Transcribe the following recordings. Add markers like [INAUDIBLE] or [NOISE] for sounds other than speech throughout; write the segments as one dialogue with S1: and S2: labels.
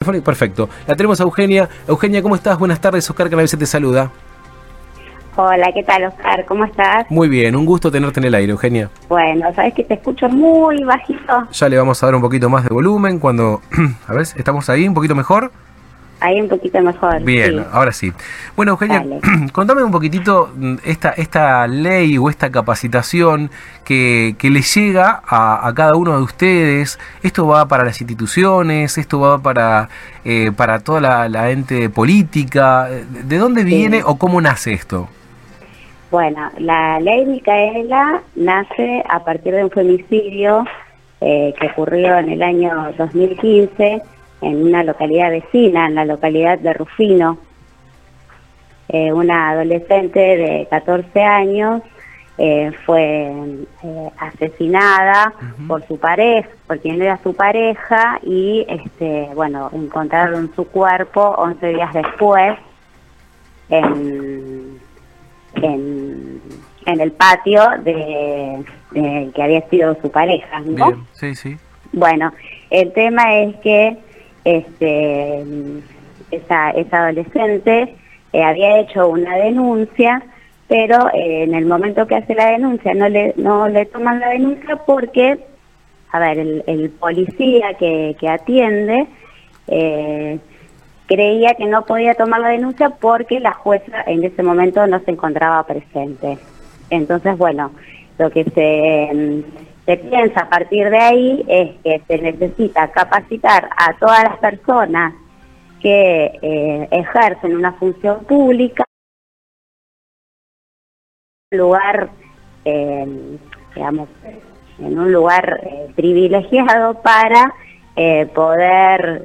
S1: Perfecto. La tenemos a Eugenia. Eugenia, ¿cómo estás? Buenas tardes. Oscar Canavese te saluda.
S2: Hola, ¿qué tal, Oscar? ¿Cómo estás?
S1: Muy bien, un gusto tenerte en el aire, Eugenia.
S2: Bueno, sabes que te escucho muy bajito.
S1: Ya le vamos a dar un poquito más de volumen cuando... [CLEARS THROAT] a ver, ¿estamos ahí un poquito mejor?
S2: Ahí un poquito mejor.
S1: Bien, ahora sí. Bueno, Eugenia, [CLEARS THROAT] contame un poquitito mm, esta, esta ley o esta capacitación que, que le llega a, cada uno de ustedes. Esto va para las instituciones, esto va para, eh, para toda la, ente política. ¿De dónde viene o cómo nace esto?
S2: Bueno, la ley Micaela nace a partir de un femicidio eh, que ocurrió en el año 2015 en una localidad vecina, en la localidad de Rufino. Eh, una adolescente de 14 años eh, fue eh, asesinada por su pareja, por quien era su pareja, y este, bueno, encontraron su cuerpo 11 días después en, en, el patio de, que había sido su pareja. ¿no?
S1: sí, sí.
S2: Bueno, el tema es que este, esa, esa adolescente eh, había hecho una denuncia, pero eh, en el momento que hace la denuncia no le, no le toman la denuncia porque, a ver, el, policía que, que atiende eh, creía que no podía tomar la denuncia porque la jueza en ese momento no se encontraba presente. Entonces, bueno, lo que se se piensa a partir de ahí es que se necesita capacitar a todas las personas que eh, ejercen una función pública en un lugar, eh, digamos, en un lugar eh, privilegiado para poder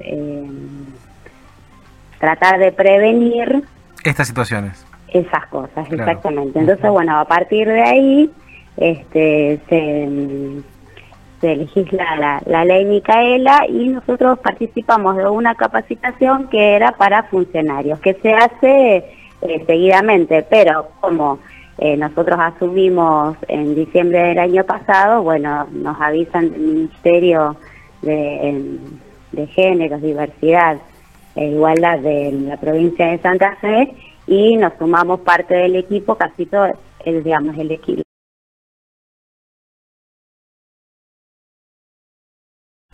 S2: tratar de prevenir
S1: estas situaciones.
S2: Esas cosas, exactamente. Entonces, bueno, a partir de ahí este, se, legisla la, ley Micaela y nosotros participamos de una capacitación que era para funcionarios, que se hace eh, seguidamente, pero como eh, nosotros asumimos en diciembre del año pasado, bueno, nos avisan del Ministerio de, de Géneros, Diversidad e Igualdad de la provincia de Santa Fe y nos sumamos parte del equipo, casi todo, el, digamos, el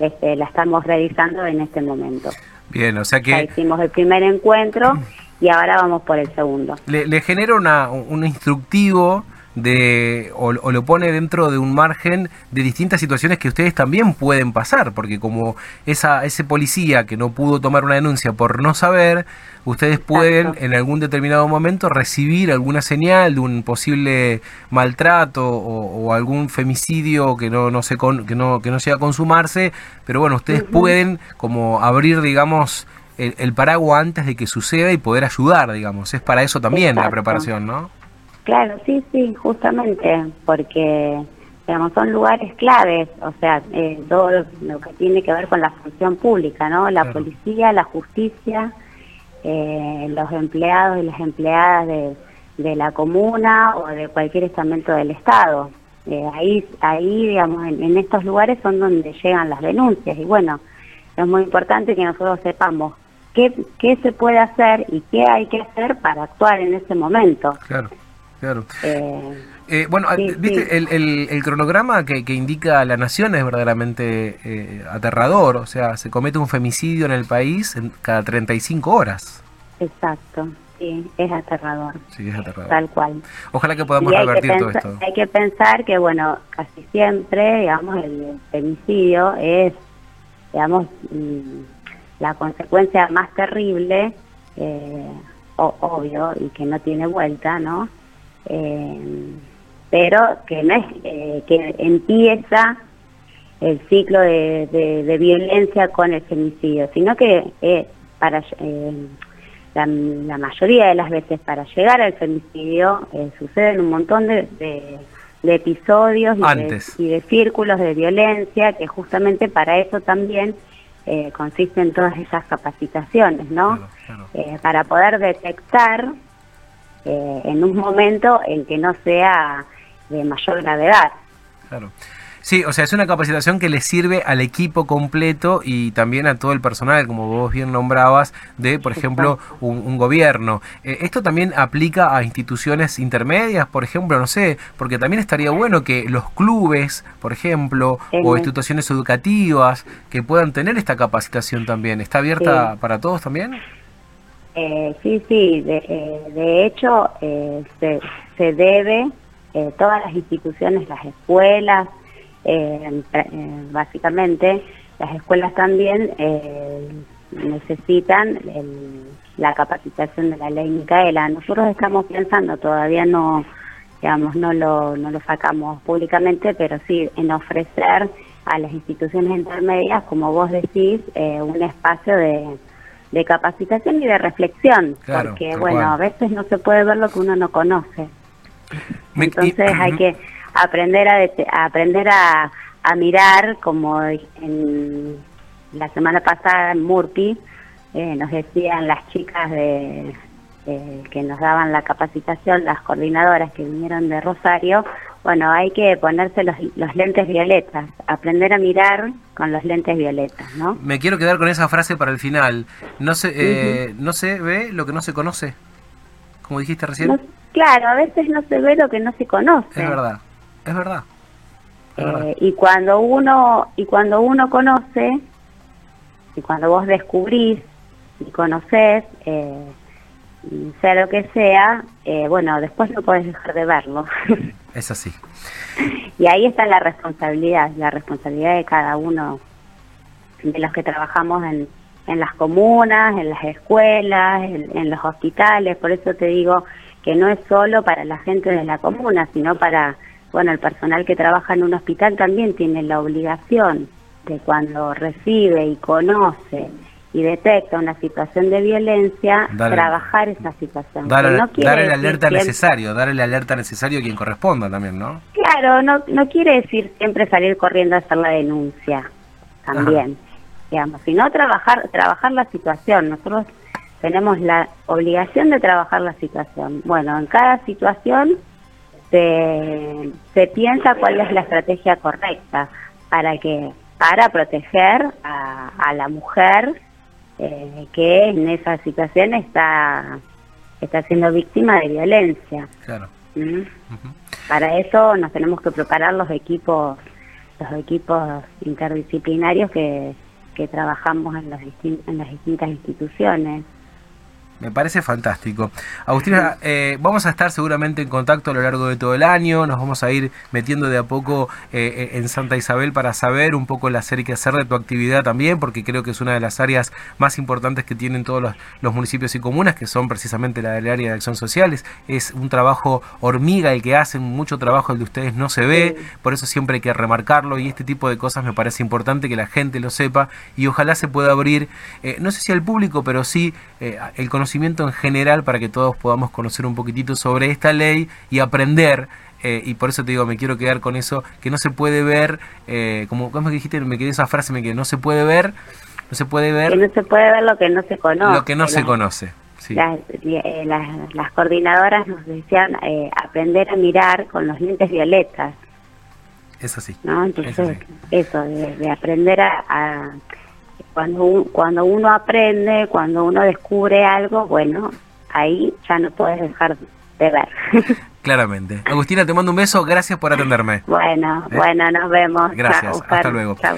S2: Este, la estamos realizando en este momento.
S1: Bien, o sea que... Ya
S2: hicimos el primer encuentro y ahora vamos por el segundo.
S1: Le, le genera una, un instructivo de o, lo pone dentro de un margen de distintas situaciones que ustedes también pueden pasar, porque como esa ese policía que no pudo tomar una denuncia por no saber, ustedes pueden en algún determinado momento recibir alguna señal de un posible maltrato o, algún femicidio que no no se que no que no llega a consumarse, pero bueno, ustedes pueden como abrir digamos el, paraguas antes de que suceda y poder ayudar, digamos. Es para eso también la preparación, ¿no?
S2: Claro, sí, sí, justamente, porque digamos, son lugares claves, o sea, eh, todo lo que tiene que ver con la función pública, ¿no? La policía, la justicia, eh, los empleados y las empleadas de, de, la comuna o de cualquier estamento del Estado. Eh, ahí, ahí, digamos, en, en, estos lugares son donde llegan las denuncias y bueno, es muy importante que nosotros sepamos qué, qué se puede hacer y qué hay que hacer para actuar en ese momento.
S1: Claro. Claro. Eh, eh, bueno, viste, El, el, cronograma que, que, indica la nación es verdaderamente eh, aterrador. O sea, se comete un femicidio en el país en cada 35 horas.
S2: Exacto, sí, es aterrador.
S1: Sí, es aterrador.
S2: Tal cual.
S1: Ojalá que podamos revertir todo esto.
S2: Hay que pensar que, bueno, casi siempre, digamos, el femicidio es, digamos, mm, la consecuencia más terrible, obvio, y que no tiene vuelta, ¿no? Eh, pero que no es eh, que empieza el ciclo de, de, violencia con el femicidio, sino que eh, para eh, la, mayoría de las veces para llegar al femicidio suceden un montón de, de episodios y de, círculos de violencia que justamente para eso también consisten todas esas capacitaciones, ¿no? para poder detectar eh, en un momento en que no sea de mayor gravedad.
S1: Claro. Sí, o sea, es una capacitación que le sirve al equipo completo y también a todo el personal, como vos bien nombrabas, de, por ejemplo, un, gobierno. Eh, ¿Esto también aplica a instituciones intermedias, por ejemplo? No sé, porque también estaría bueno que los clubes, por ejemplo, o instituciones educativas, que puedan tener esta capacitación también. ¿Está abierta para todos también?
S2: Eh, sí, sí, de, eh, de hecho eh, se, se debe, eh, todas las instituciones, las escuelas, eh, básicamente, las escuelas también necesitan la capacitación de la ley Micaela. Nosotros estamos pensando, todavía no, digamos, no lo, no lo sacamos públicamente, pero sí en ofrecer a las instituciones intermedias, como vos decís, un espacio de, de capacitación y de reflexión, porque bueno, a veces no se puede ver lo que uno no conoce. Entonces hay que aprender a, a aprender a, a, mirar, como en la semana pasada en Murti, eh, nos decían las chicas de eh, que nos daban la capacitación, las coordinadoras que vinieron de Rosario, bueno, hay que ponerse los, los, lentes violetas, aprender a mirar con los lentes violetas, ¿no?
S1: Me quiero quedar con esa frase para el final. No se, eh, uh -huh. no se ve lo que no se conoce, como dijiste recién.
S2: No, claro, a veces no se ve lo que no se conoce.
S1: Es verdad. Es verdad.
S2: Es verdad. Eh, y cuando uno y cuando uno conoce y cuando vos descubrís y conoces, eh, sea lo que sea, eh, bueno, después no podés dejar de verlo. [LAUGHS]
S1: Es así.
S2: y ahí está la responsabilidad, la responsabilidad de cada uno de los que trabajamos en, en las comunas, en las escuelas, en, los hospitales. Por eso te digo que no es solo para la gente de la comuna, sino para bueno, el personal que trabaja en un hospital también tiene la obligación de cuando recibe y conoce y detecta una situación de violencia, dale, trabajar esa situación.
S1: Dar, no dar el alerta siempre, necesario, dar el alerta necesario a quien corresponda también, ¿no?
S2: Claro, no, no quiere decir siempre salir corriendo a hacer la denuncia, también, Ajá. digamos, sino trabajar, trabajar la situación. Nosotros tenemos la obligación de trabajar la situación. Bueno, en cada situación se, se piensa cuál es la estrategia correcta para que para proteger a, a la mujer eh, que en esa situación está está siendo víctima de violencia.
S1: Claro.
S2: ¿Mm? Uh -huh. Para eso nos tenemos que preparar los equipos los equipos interdisciplinarios que, que trabajamos en, los en las distintas instituciones.
S1: Me parece fantástico. Agustina, eh, vamos a estar seguramente en contacto a lo largo de todo el año, nos vamos a ir metiendo de a poco eh, en Santa Isabel para saber un poco el hacer y qué hacer de tu actividad también, porque creo que es una de las áreas más importantes que tienen todos los, los municipios y comunas, que son precisamente la del área de acción social. Es, es un trabajo hormiga el que hacen, mucho trabajo el de ustedes no se ve, por eso siempre hay que remarcarlo y este tipo de cosas me parece importante que la gente lo sepa y ojalá se pueda abrir, eh, no sé si al público, pero sí el conocimiento conocimiento en general para que todos podamos conocer un poquitito sobre esta ley y aprender. Eh, y por eso te digo, me quiero quedar con eso, que no se puede ver, eh, como, como dijiste, me quedé esa frase, me quedé, no se puede ver, no se puede ver.
S2: Que no se puede ver lo que no se conoce.
S1: Lo que no se conoce. Sí.
S2: Las, eh, las, las, coordinadoras nos decían eh, aprender a mirar con los lentes violetas.
S1: Es así.
S2: ¿no? Entonces, es así. eso, de, de aprender a, a cuando, un, cuando uno aprende, cuando uno descubre algo, bueno, ahí ya no puedes dejar de ver. [LAUGHS]
S1: Claramente. Agustina, te mando un beso, gracias por atenderme.
S2: Bueno, ¿Eh? bueno, nos vemos.
S1: Gracias, hasta luego.
S2: Chao.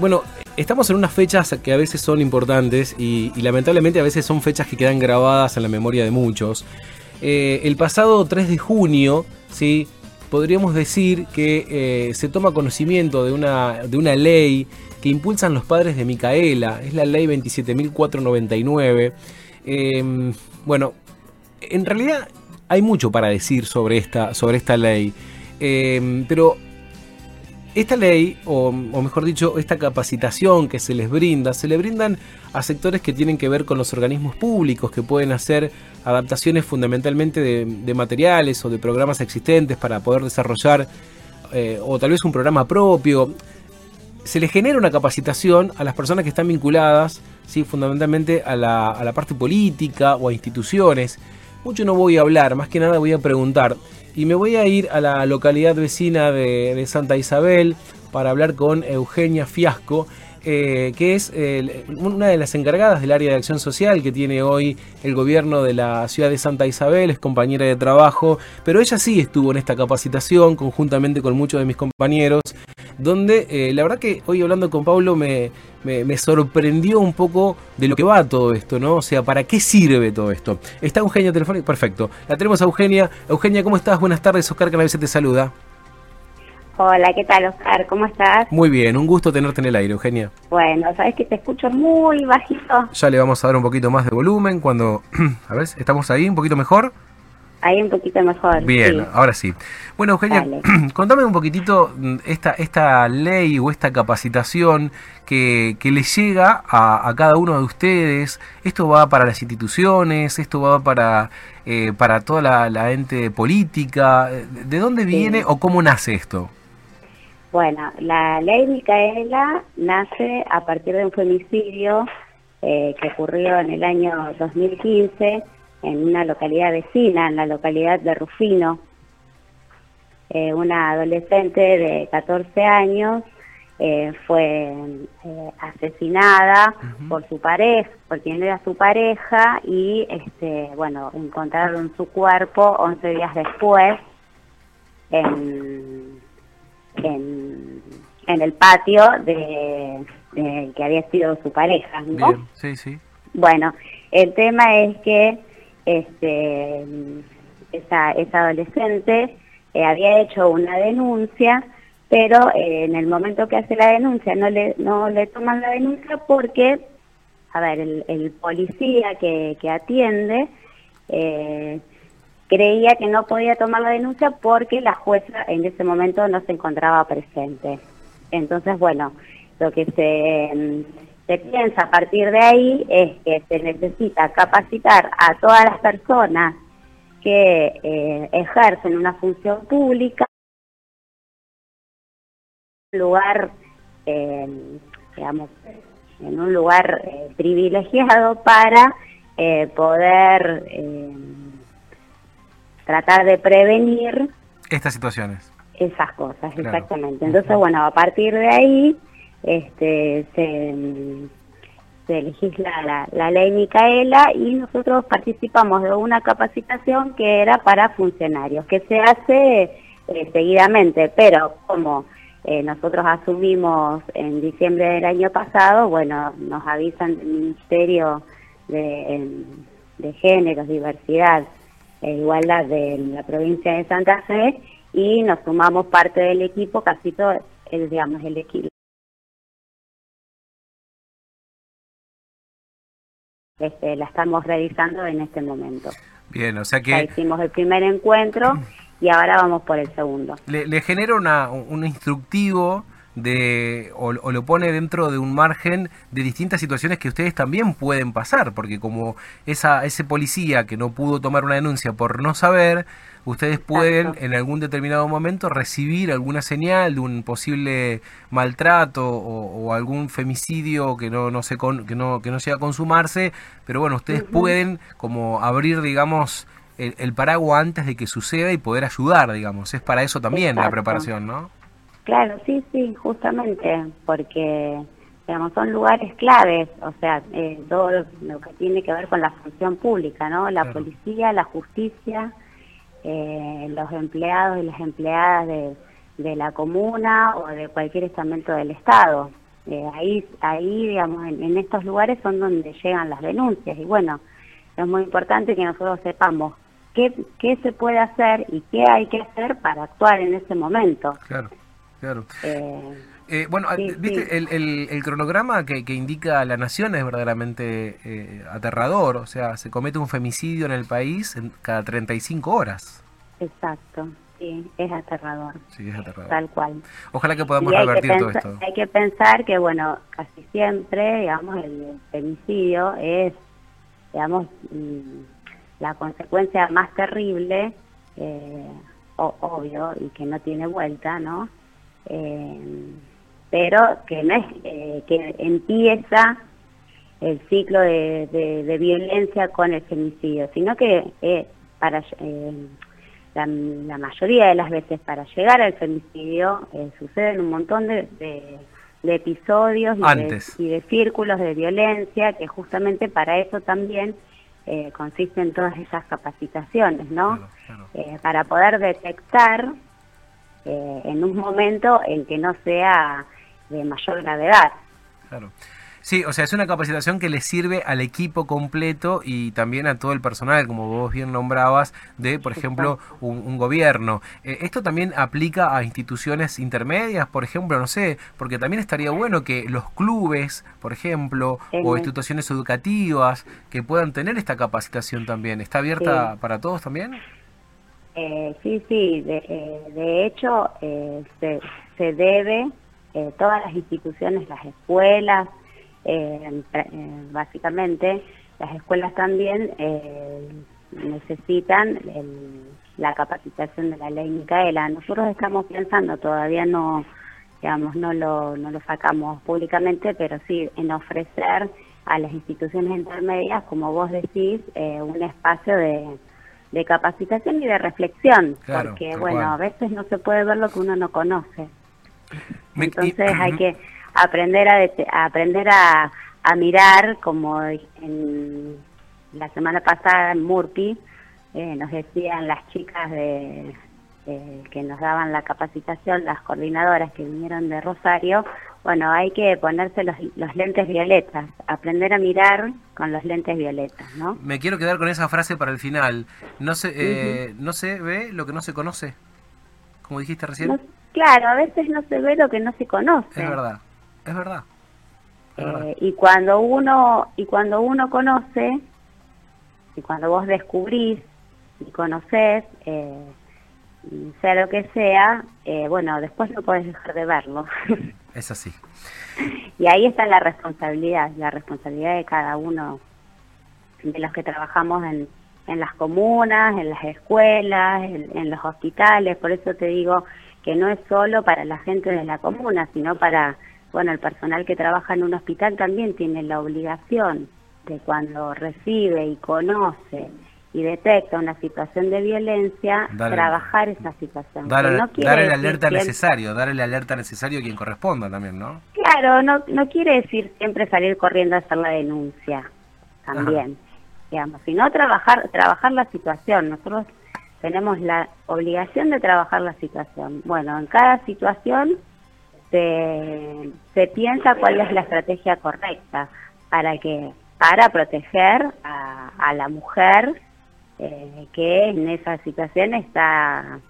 S1: Bueno, estamos en unas fechas que a veces son importantes y, lamentablemente a veces son fechas que quedan grabadas en la memoria de muchos. Eh, el pasado 3 de junio, ¿sí? podríamos decir que eh, se toma conocimiento de una, de una ley que impulsan los padres de Micaela, es la ley 27.499. Em, bueno, en realidad hay mucho para decir sobre esta, sobre esta ley, em, pero esta ley, o, mejor dicho, esta capacitación que se les brinda, se le brindan a sectores que tienen que ver con los organismos públicos, que pueden hacer adaptaciones fundamentalmente de, materiales o de programas existentes para poder desarrollar, eh, o tal vez un programa propio. Se les genera una capacitación a las personas que están vinculadas, ¿sí? fundamentalmente a la, a la parte política o a instituciones. Mucho no voy a hablar, más que nada voy a preguntar. Y me voy a ir a la localidad vecina de, Santa Isabel para hablar con Eugenia Fiasco, eh, que es una de las encargadas del área de acción social que tiene hoy el gobierno de la ciudad de Santa Isabel, es compañera de trabajo, pero ella sí estuvo en esta capacitación conjuntamente con muchos de mis compañeros donde eh, la verdad que hoy hablando con Pablo me, me, sorprendió un poco de lo que va todo esto, ¿no? O sea, ¿para qué sirve todo esto? Está Eugenia telefónica, perfecto. La tenemos a Eugenia. Eugenia, ¿cómo estás? Buenas tardes, Oscar Canavese te saluda.
S2: Hola, ¿qué tal, Oscar? ¿Cómo estás?
S1: Muy bien, un gusto tenerte en el aire, Eugenia.
S2: Bueno, sabes que te escucho muy bajito.
S1: Ya le vamos a dar un poquito más de volumen cuando... [CLEARS THROAT] a ver, ¿estamos ahí un poquito mejor?
S2: Ahí un poquito mejor.
S1: Bien, ahora sí. Bueno, Eugenia, [CLEARS THROAT] contame un poquitito mm, esta, esta ley o esta capacitación que, que le llega a, cada uno de ustedes. Esto va para las instituciones, esto va para, eh, para toda la, ente política. ¿De dónde viene o cómo nace esto?
S2: Bueno, la ley Micaela nace a partir de un femicidio eh, que ocurrió en el año 2015 en una localidad vecina, en la localidad de Rufino. Eh, una adolescente de 14 años eh, fue asesinada por su pareja, por quien era su pareja, y este, bueno, encontraron su cuerpo 11 días después en, en, el patio de, que había sido su pareja. ¿no?
S1: sí, sí.
S2: Bueno, el tema es que este, esa, esa adolescente eh, había hecho una denuncia, pero eh, en el momento que hace la denuncia no le, no le toman la denuncia porque, a ver, el, policía que, que atiende eh, creía que no podía tomar la denuncia porque la jueza en ese momento no se encontraba presente. Entonces, bueno, lo que se se piensa a partir de ahí es que se necesita capacitar a todas las personas que eh, ejercen una función pública en un lugar, eh, digamos, en un lugar eh, privilegiado para poder tratar de prevenir
S1: estas situaciones.
S2: Esas cosas, exactamente. Entonces, bueno, a partir de ahí este, se, se legisla la, ley Micaela y nosotros participamos de una capacitación que era para funcionarios, que se hace eh, seguidamente, pero como eh, nosotros asumimos en diciembre del año pasado, bueno, nos avisan del Ministerio de, de Géneros, Diversidad e Igualdad de la provincia de Santa Fe y nos sumamos parte del equipo, casi todo, el, digamos, el equipo Este, la estamos realizando en este momento.
S1: Bien, o sea que...
S2: Ya hicimos el primer encuentro y ahora vamos por el segundo.
S1: Le, genera una, un instructivo de o, lo pone dentro de un margen de distintas situaciones que ustedes también pueden pasar, porque como esa ese policía que no pudo tomar una denuncia por no saber, ustedes pueden en algún determinado momento recibir alguna señal de un posible maltrato o, algún femicidio que no no se que no que no sea consumarse, pero bueno, ustedes pueden como abrir digamos el, paraguas antes de que suceda y poder ayudar, digamos. Es para eso también la preparación, ¿no?
S2: Claro, sí, sí, justamente, porque digamos, son lugares claves, o sea, eh, todo lo que tiene que ver con la función pública, ¿no? La policía, la justicia, eh, los empleados y las empleadas de, de, la comuna o de cualquier estamento del Estado. Eh, ahí, ahí, digamos, en, estos lugares son donde llegan las denuncias. Y bueno, es muy importante que nosotros sepamos qué, qué se puede hacer y qué hay que hacer para actuar en ese momento.
S1: Claro, claro. Eh, eh, bueno, ¿viste? El, el, cronograma que, que, indica la nación es verdaderamente eh, aterrador. O sea, se comete un femicidio en el país en cada 35 horas.
S2: Exacto, sí, es aterrador.
S1: Sí, es aterrador.
S2: Tal cual.
S1: Ojalá que podamos revertir todo esto.
S2: Hay que pensar que, bueno, casi siempre, digamos, el femicidio es, digamos, mm, la consecuencia más terrible, eh, obvio, y que no tiene vuelta, ¿no? Eh, pero que no es eh, que empieza el ciclo de, violencia con el femicidio, sino que eh, para eh, la, mayoría de las veces para llegar al femicidio suceden un montón de, episodios y de, círculos de violencia que justamente para eso también consisten todas esas capacitaciones, ¿no? para poder detectar en un momento en que no sea de mayor gravedad.
S1: Claro. Sí, o sea, es una capacitación que le sirve al equipo completo y también a todo el personal, como vos bien nombrabas, de, por ejemplo, un, gobierno. Eh, ¿Esto también aplica a instituciones intermedias, por ejemplo? No sé, porque también estaría bueno que los clubes, por ejemplo, o instituciones educativas, que puedan tener esta capacitación también. ¿Está abierta para todos también?
S2: Eh, sí, sí, de, eh, de hecho, se, se debe eh, todas las instituciones, las escuelas, eh, eh, básicamente, las escuelas también necesitan la capacitación de la ley Micaela. Nosotros estamos pensando, todavía no, digamos, no lo, no lo sacamos públicamente, pero sí en ofrecer a las instituciones intermedias, como vos decís, un espacio de, de capacitación y de reflexión, porque bueno, a veces no se puede ver lo que uno no conoce. Entonces hay que aprender a, aprender a, mirar, como en la semana pasada en Murphy, eh, nos decían las chicas de, que nos daban la capacitación, las coordinadoras que vinieron de Rosario, bueno, hay que ponerse los, los, lentes violetas, aprender a mirar con los lentes violetas, ¿no?
S1: Me quiero quedar con esa frase para el final. No se, eh, no se ve lo que no se conoce, como dijiste recién.
S2: Claro, a veces no se ve lo que no se conoce.
S1: Es verdad, es verdad.
S2: Eh, y cuando uno y cuando uno conoce y cuando vos descubrís y conocés, eh, sea lo que sea, eh, bueno, después no podés dejar de verlo. [LAUGHS]
S1: Es así.
S2: y ahí está la responsabilidad, la responsabilidad de cada uno de los que trabajamos en, en las comunas, en las escuelas, en los hospitales. Por eso te digo, que no es solo para la gente de la comuna, sino para, bueno, el personal que trabaja en un hospital también tiene la obligación de cuando recibe y conoce y detecta una situación de violencia, trabajar esa situación.
S1: Dar, el alerta necesario, dar el alerta necesario a quien corresponda también, ¿no?
S2: Claro, no, no quiere decir siempre salir corriendo a hacer la denuncia, también, digamos, sino trabajar, trabajar la situación. Nosotros tenemos la obligación de trabajar la situación. Bueno, en cada situación se, se piensa cuál es la estrategia correcta para que para proteger a, la mujer eh, que en esa situación está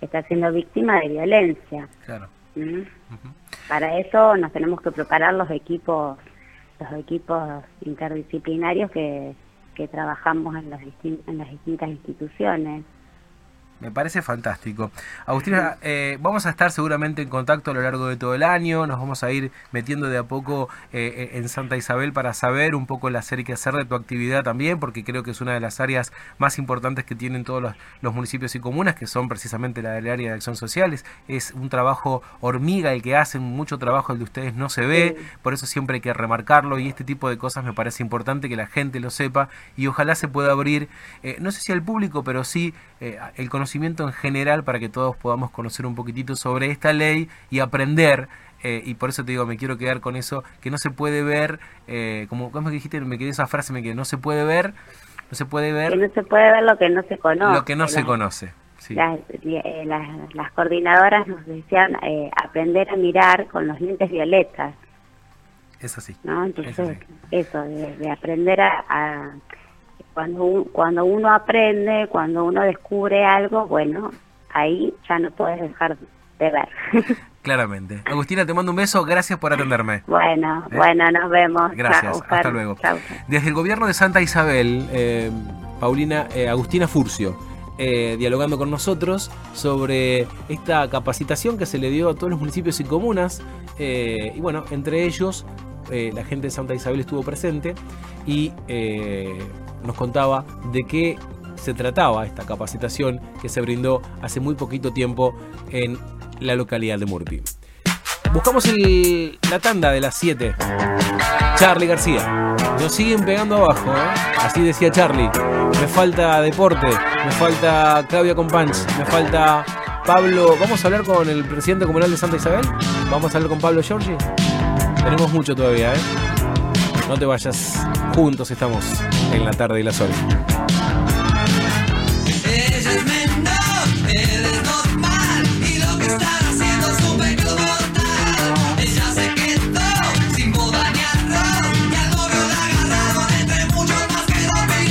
S2: está siendo víctima de violencia.
S1: Claro.
S2: ¿Mm? Para eso nos tenemos que preparar los equipos los equipos interdisciplinarios que, que trabajamos en las distintas instituciones.
S1: Me parece fantástico. Agustina, eh, vamos a estar seguramente en contacto a lo largo de todo el año, nos vamos a ir metiendo de a poco eh, en Santa Isabel para saber un poco el hacer y qué hacer de tu actividad también, porque creo que es una de las áreas más importantes que tienen todos los, municipios y comunas, que son precisamente la del área de acción social. Es, un trabajo hormiga el que hacen, mucho trabajo el de ustedes no se ve, por eso siempre hay que remarcarlo y este tipo de cosas me parece importante que la gente lo sepa y ojalá se pueda abrir, eh, no sé si al público, pero sí el conocimiento en general para que todos podamos conocer un poquitito sobre esta ley y aprender. Eh, y por eso te digo, me quiero quedar con eso, que no se puede ver, eh, como, ¿cómo dijiste? Me quedé esa frase, me quedé, no se puede ver, no se puede ver.
S2: Que no se puede ver lo que no se conoce.
S1: Lo que no se conoce.
S2: Eh, las, las, coordinadoras nos decían aprender a mirar con los lentes violetas.
S1: Es así.
S2: ¿no? Entonces, eso, de, aprender a, cuando, cuando uno aprende, cuando uno descubre algo, bueno, ahí ya no puedes dejar de ver. [LAUGHS]
S1: Claramente. Agustina, te mando un beso. Gracias por atenderme.
S2: Bueno, ¿Eh? bueno, nos vemos.
S1: Gracias. Hasta luego. Desde el gobierno de Santa Isabel, eh, Paulina, eh, Agustina Furcio, dialogando con nosotros sobre esta capacitación que se le dio a todos los municipios y comunas. y bueno, entre ellos, la gente de Santa Isabel estuvo presente y nos contaba de qué se trataba esta capacitación que se brindó hace muy poquito tiempo en la localidad de Murphy. Buscamos la tanda de las 7. Charlie García. Nos siguen pegando abajo, ¿eh? Así decía Charlie. Me falta deporte, me falta Claudia Companch, me falta Pablo. ¿Vamos a hablar con el presidente comunal de Santa Isabel? ¿Vamos a hablar con Pablo Giorgi? Tenemos mucho todavía, ¿eh? No te vayas. Juntos estamos en la tarde y la sol.